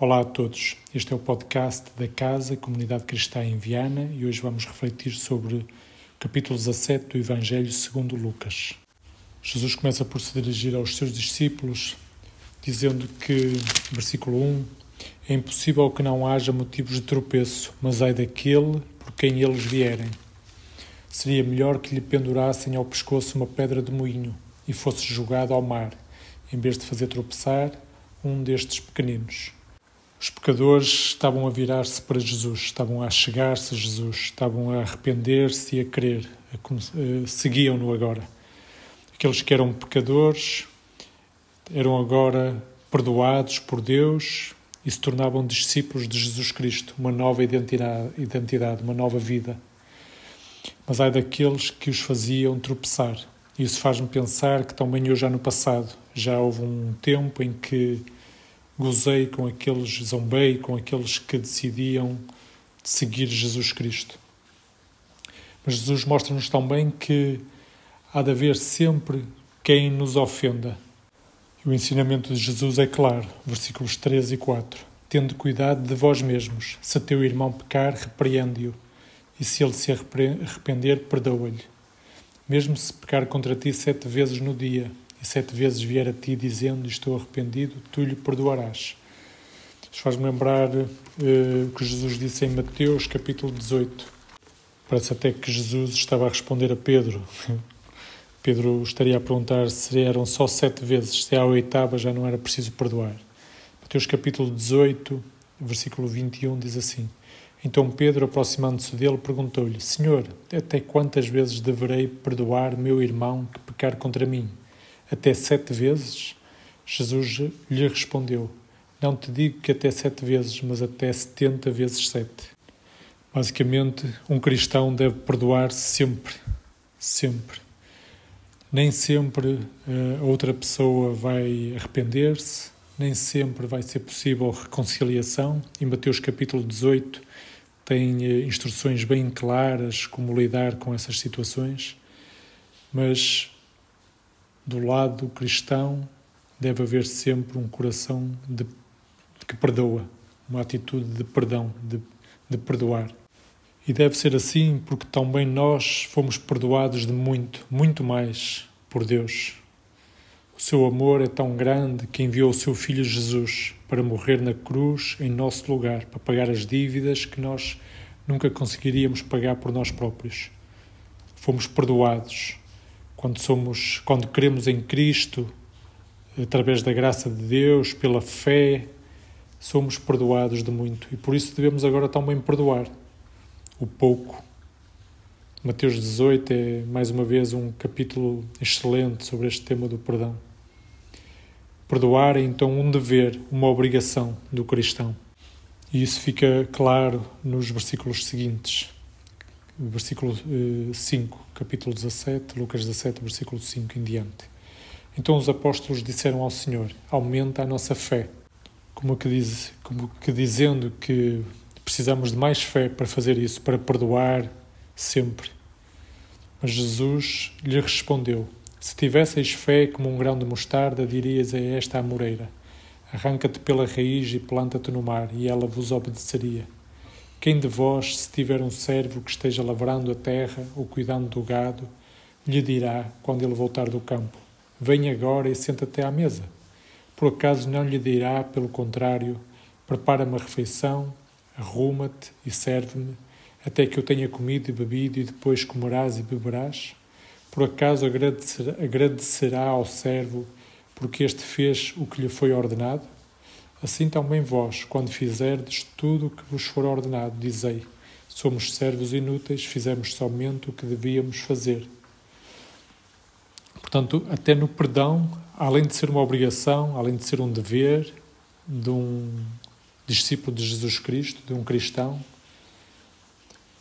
Olá a todos, este é o podcast da Casa Comunidade Cristã em Viana e hoje vamos refletir sobre o capítulo 17 do Evangelho segundo Lucas. Jesus começa por se dirigir aos seus discípulos, dizendo que, versículo 1, é impossível que não haja motivos de tropeço, mas ai daquele por quem eles vierem. Seria melhor que lhe pendurassem ao pescoço uma pedra de moinho e fosse jogado ao mar, em vez de fazer tropeçar um destes pequeninos. Os pecadores estavam a virar-se para Jesus, estavam a chegar-se a Jesus, estavam a arrepender-se e a crer, a, seguiam-no agora. Aqueles que eram pecadores eram agora perdoados por Deus e se tornavam discípulos de Jesus Cristo, uma nova identidade, identidade uma nova vida. Mas há daqueles que os faziam tropeçar. Isso faz-me pensar que também eu já no passado, já houve um tempo em que gozei com aqueles, zombei com aqueles que decidiam seguir Jesus Cristo. Mas Jesus mostra-nos também que há de haver sempre quem nos ofenda. E o ensinamento de Jesus é claro, versículos 3 e 4. Tendo cuidado de vós mesmos, se teu irmão pecar, repreende-o, e se ele se arrepender, perdoa-lhe. Mesmo se pecar contra ti sete vezes no dia, e sete vezes vier a ti dizendo estou arrependido, tu lhe perdoarás. Isto faz-me lembrar uh, o que Jesus disse em Mateus capítulo 18. Parece até que Jesus estava a responder a Pedro. Pedro estaria a perguntar se eram só sete vezes, se à oitava já não era preciso perdoar. Mateus capítulo 18, versículo 21 diz assim: Então Pedro, aproximando-se dele, perguntou-lhe: Senhor, até quantas vezes deverei perdoar meu irmão que pecar contra mim? Até sete vezes? Jesus lhe respondeu: Não te digo que até sete vezes, mas até setenta vezes sete. Basicamente, um cristão deve perdoar sempre, sempre. Nem sempre eh, a outra pessoa vai arrepender-se, nem sempre vai ser possível reconciliação. Em Mateus capítulo 18 tem eh, instruções bem claras como lidar com essas situações, mas do lado cristão deve haver sempre um coração de, que perdoa, uma atitude de perdão, de, de perdoar. E deve ser assim porque também nós fomos perdoados de muito, muito mais por Deus. O seu amor é tão grande que enviou o seu Filho Jesus para morrer na cruz em nosso lugar, para pagar as dívidas que nós nunca conseguiríamos pagar por nós próprios. Fomos perdoados quando somos, quando cremos em Cristo, através da graça de Deus, pela fé, somos perdoados de muito e por isso devemos agora também perdoar o pouco. Mateus 18 é mais uma vez um capítulo excelente sobre este tema do perdão. Perdoar é então um dever, uma obrigação do cristão. E isso fica claro nos versículos seguintes versículo 5, eh, capítulo 17, Lucas 17, versículo 5 em diante. Então os apóstolos disseram ao Senhor: Aumenta a nossa fé. Como que, diz, como que dizendo que precisamos de mais fé para fazer isso, para perdoar sempre. Mas Jesus lhe respondeu: Se tivesseis fé como um grão de mostarda, dirias a esta amoreira: Arranca-te pela raiz e planta-te no mar, e ela vos obedeceria. Quem de vós, se tiver um servo que esteja lavrando a terra ou cuidando do gado, lhe dirá, quando ele voltar do campo: Vem agora e senta-te à mesa? Por acaso não lhe dirá, pelo contrário, prepara-me a refeição, arruma-te e serve-me, até que eu tenha comido e bebido, e depois comerás e beberás? Por acaso agradecerá, agradecerá ao servo, porque este fez o que lhe foi ordenado? Assim também vós, quando fizerdes tudo o que vos for ordenado, dizei: Somos servos inúteis, fizemos somente o que devíamos fazer. Portanto, até no perdão, além de ser uma obrigação, além de ser um dever de um discípulo de Jesus Cristo, de um cristão,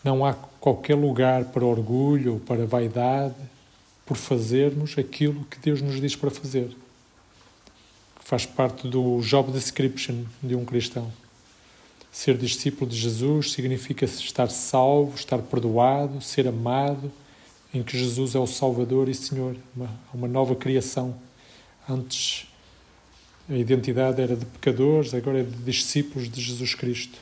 não há qualquer lugar para orgulho ou para vaidade por fazermos aquilo que Deus nos diz para fazer faz parte do job description de um cristão. Ser discípulo de Jesus significa estar salvo, estar perdoado, ser amado, em que Jesus é o Salvador e Senhor, uma, uma nova criação. Antes a identidade era de pecadores, agora é de discípulos de Jesus Cristo.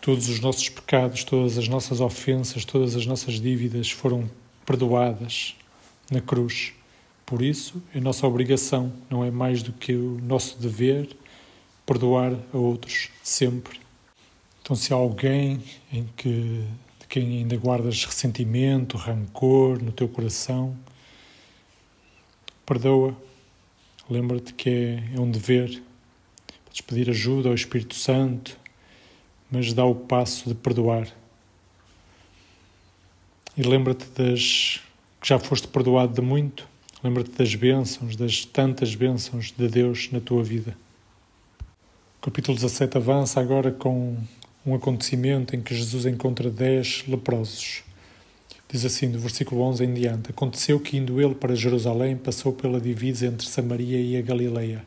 Todos os nossos pecados, todas as nossas ofensas, todas as nossas dívidas foram perdoadas na cruz. Por isso, é nossa obrigação, não é mais do que o nosso dever, perdoar a outros sempre. Então, se há alguém em que, de quem ainda guardas ressentimento, rancor no teu coração, perdoa. Lembra-te que é, é um dever. Podes pedir ajuda ao Espírito Santo, mas dá o passo de perdoar. E lembra-te das que já foste perdoado de muito. Lembra-te das bênçãos, das tantas bênçãos de Deus na tua vida. O capítulo 17 avança agora com um acontecimento em que Jesus encontra dez leprosos. Diz assim, do versículo 11 em diante: Aconteceu que, indo ele para Jerusalém, passou pela divisa entre Samaria e a Galileia.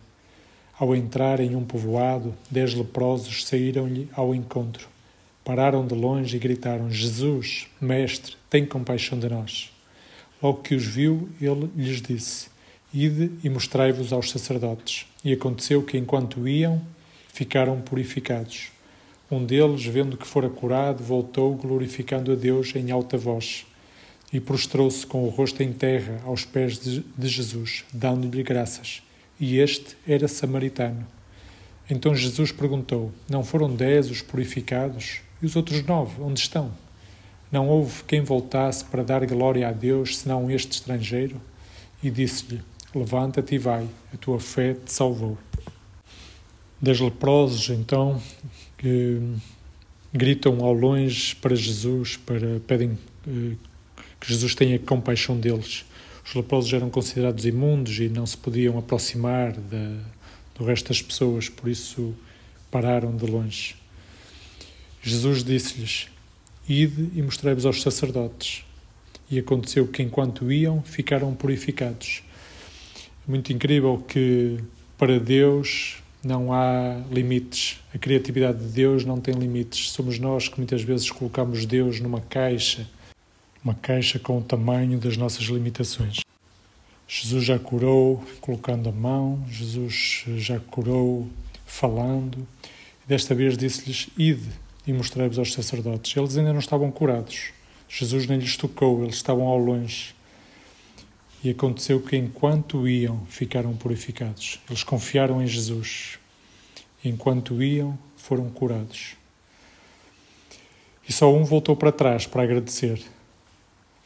Ao entrar em um povoado, dez leprosos saíram-lhe ao encontro. Pararam de longe e gritaram: Jesus, Mestre, tem compaixão de nós. Logo que os viu, ele lhes disse: Ide e mostrai-vos aos sacerdotes. E aconteceu que, enquanto iam, ficaram purificados. Um deles, vendo que fora curado, voltou glorificando a Deus em alta voz e prostrou-se com o rosto em terra aos pés de, Jesus, dando-lhe graças. E este era samaritano. Então Jesus perguntou: Não foram dez os purificados? E os outros nove, onde estão? Não houve quem voltasse para dar glória a Deus, senão este estrangeiro? E disse-lhe: Levanta-te e vai, a tua fé te salvou. Das leprosos, então, que gritam ao longe para Jesus, para pedem eh, que Jesus tenha compaixão deles. Os leprosos eram considerados imundos e não se podiam aproximar da, do resto das pessoas, por isso pararam de longe. Jesus disse-lhes: Ide e mostrei-vos aos sacerdotes. E aconteceu que, enquanto iam, ficaram purificados. Muito incrível que, para Deus, não há limites. A criatividade de Deus não tem limites. Somos nós que muitas vezes colocamos Deus numa caixa uma caixa com o tamanho das nossas limitações. Jesus já curou colocando a mão, Jesus já curou falando. Desta vez disse-lhes: Ide e mostrai-vos aos sacerdotes. Eles ainda não estavam curados. Jesus nem lhes tocou, eles estavam ao longe. E aconteceu que, enquanto iam, ficaram purificados. Eles confiaram em Jesus. Enquanto iam, foram curados. E só um voltou para trás para agradecer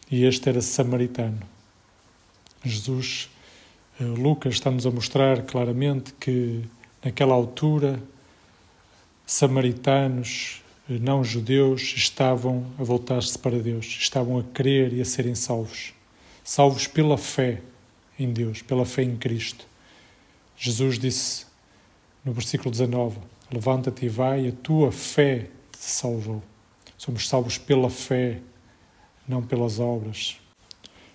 e este era samaritano. Jesus, eh, Lucas está-nos a mostrar claramente que naquela altura samaritanos, eh, não judeus, estavam a voltar-se para Deus, estavam a crer e a serem salvos. Salvos pela fé em Deus, pela fé em Cristo. Jesus disse no versículo 19: Levanta-te e vai, a tua fé te salvou. Somos salvos pela fé não pelas obras.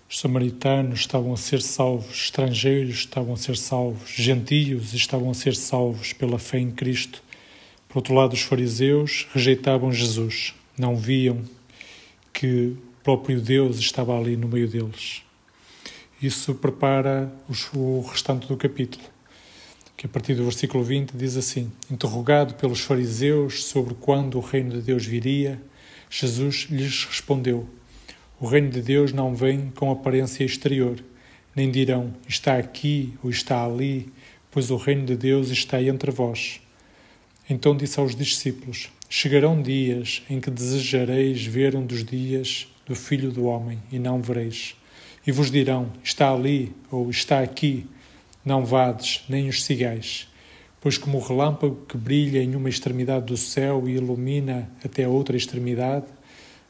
Os samaritanos estavam a ser salvos, estrangeiros estavam a ser salvos, gentios estavam a ser salvos pela fé em Cristo. Por outro lado, os fariseus rejeitavam Jesus, não viam que o próprio Deus estava ali no meio deles. Isso prepara o restante do capítulo, que a partir do versículo 20 diz assim: Interrogado pelos fariseus sobre quando o reino de Deus viria, Jesus lhes respondeu: o reino de Deus não vem com aparência exterior, nem dirão está aqui ou está ali, pois o reino de Deus está entre vós. Então disse aos discípulos: Chegarão dias em que desejareis ver um dos dias do Filho do Homem e não vereis. E vos dirão: Está ali ou está aqui. Não vades, nem os sigais. Pois, como o relâmpago que brilha em uma extremidade do céu e ilumina até a outra extremidade,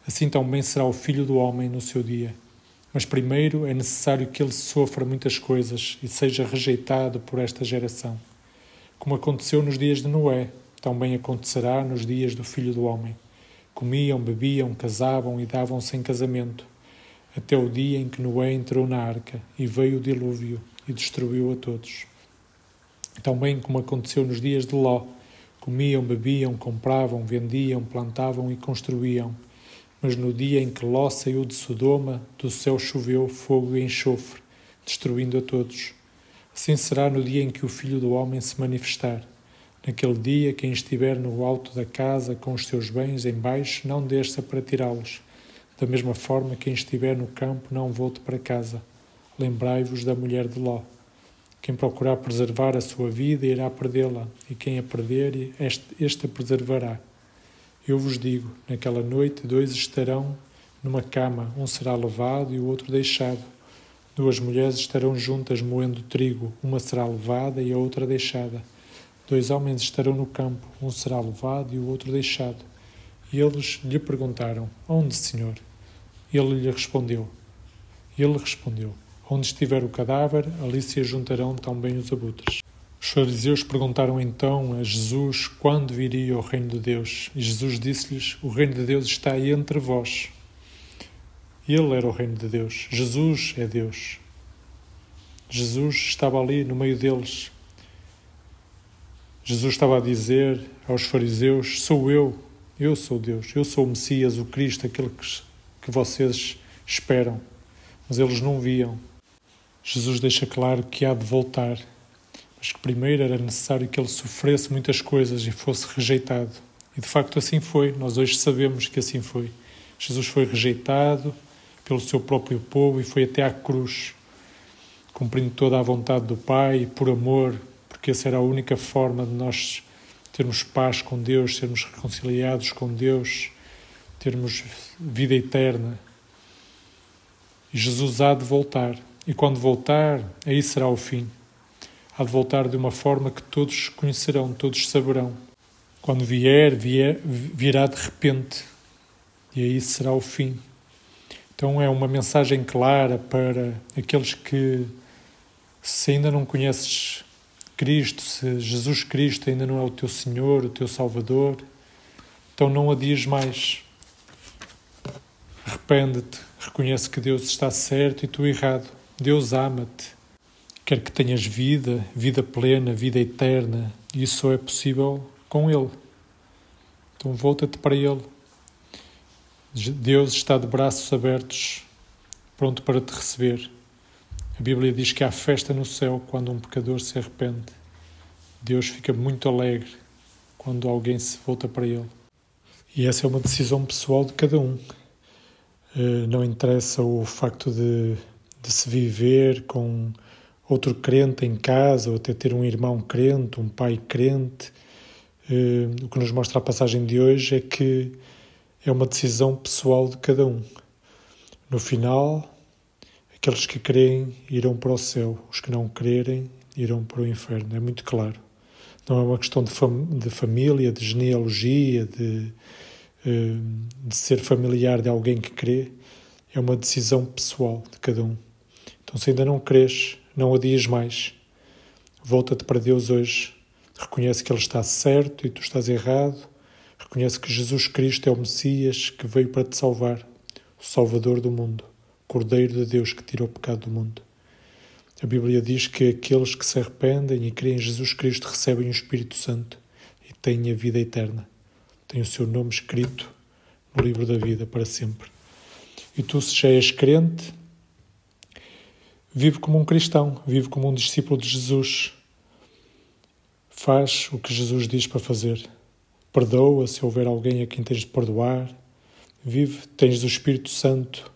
assim também será o Filho do Homem no seu dia. Mas primeiro é necessário que ele sofra muitas coisas e seja rejeitado por esta geração. Como aconteceu nos dias de Noé, também acontecerá nos dias do Filho do Homem. Comiam, bebiam, casavam e davam-se em casamento, até o dia em que Noé entrou na arca e veio o dilúvio e destruiu a todos. Também como aconteceu nos dias de Ló, comiam, bebiam, compravam, vendiam, plantavam e construíam mas no dia em que Ló saiu de Sodoma, do céu choveu fogo e enxofre, destruindo a todos. Assim será no dia em que o Filho do Homem se manifestar. Naquele dia, quem estiver no alto da casa com os seus bens em baixo, não desça para tirá-los. Da mesma forma, quem estiver no campo, não volte para casa. Lembrai-vos da mulher de Ló. Quem procurar preservar a sua vida irá perdê-la, e quem a perder, este a preservará. Eu vos digo: naquela noite, dois estarão numa cama, um será levado e o outro deixado. Duas mulheres estarão juntas moendo trigo, uma será levada e a outra deixada. Dois homens estarão no campo, um será levado e o outro deixado. E eles lhe perguntaram: Onde, Senhor? Ele lhe respondeu: Ele respondeu: Onde estiver o cadáver, ali se ajuntarão também os abutres. Os fariseus perguntaram então a Jesus quando viria o reino de Deus. E Jesus disse-lhes: O reino de Deus está aí entre vós. Ele era o reino de Deus. Jesus é Deus. Jesus estava ali no meio deles. Jesus estava a dizer aos fariseus: Sou eu, eu sou Deus, eu sou o Messias, o Cristo, aquele que, que vocês esperam. Mas eles não viam. Jesus deixa claro que há de voltar, mas que primeiro era necessário que ele sofresse muitas coisas e fosse rejeitado. E de facto assim foi, nós hoje sabemos que assim foi. Jesus foi rejeitado, pelo seu próprio povo e foi até à cruz, cumprindo toda a vontade do Pai, por amor, porque essa era a única forma de nós termos paz com Deus, sermos reconciliados com Deus, termos vida eterna. E Jesus há de voltar, e quando voltar, aí será o fim. Há de voltar de uma forma que todos conhecerão, todos saberão. Quando vier, vier virá de repente, e aí será o fim. Então é uma mensagem clara para aqueles que, se ainda não conheces Cristo, se Jesus Cristo ainda não é o teu Senhor, o teu Salvador, então não adies mais. Arrepende-te, reconhece que Deus está certo e tu errado. Deus ama-te, quer que tenhas vida, vida plena, vida eterna, e isso só é possível com Ele. Então volta-te para Ele Deus está de braços abertos, pronto para te receber. A Bíblia diz que há festa no céu quando um pecador se arrepende. Deus fica muito alegre quando alguém se volta para Ele. E essa é uma decisão pessoal de cada um. Eh, não interessa o facto de, de se viver com outro crente em casa, ou até ter um irmão crente, um pai crente. Eh, o que nos mostra a passagem de hoje é que é uma decisão pessoal de cada um. No final, aqueles que creem irão para o céu, os que não crerem irão para o inferno. É muito claro. Não é uma questão de, fam de família, de genealogia, de, uh, de ser familiar de alguém que crê. É uma decisão pessoal de cada um. Então, se ainda não crês, não adias mais. Volta-te para Deus hoje. Reconhece que Ele está certo e tu estás errado Reconhece que Jesus Cristo é o Messias que veio para te salvar, o Salvador do mundo, Cordeiro de Deus que tirou o pecado do mundo. A Bíblia diz que aqueles que se arrependem e creem em Jesus Cristo recebem o Espírito Santo e têm a vida eterna. Têm o seu nome escrito no livro da vida para sempre. E tu, se já és crente, vive como um cristão, vive como um discípulo de Jesus. Faz o que Jesus diz para fazer. Perdoa se houver alguém a quem tens de perdoar. Vive, tens o Espírito Santo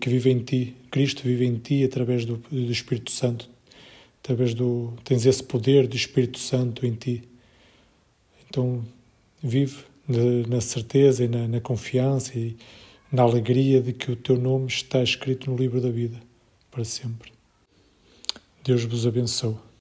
que vive em ti. Cristo vive em ti através do, do Espírito Santo. Através do tens esse poder do Espírito Santo em ti. Então vive na certeza e na, na confiança e na alegria de que o teu nome está escrito no livro da vida para sempre. Deus vos abençoe.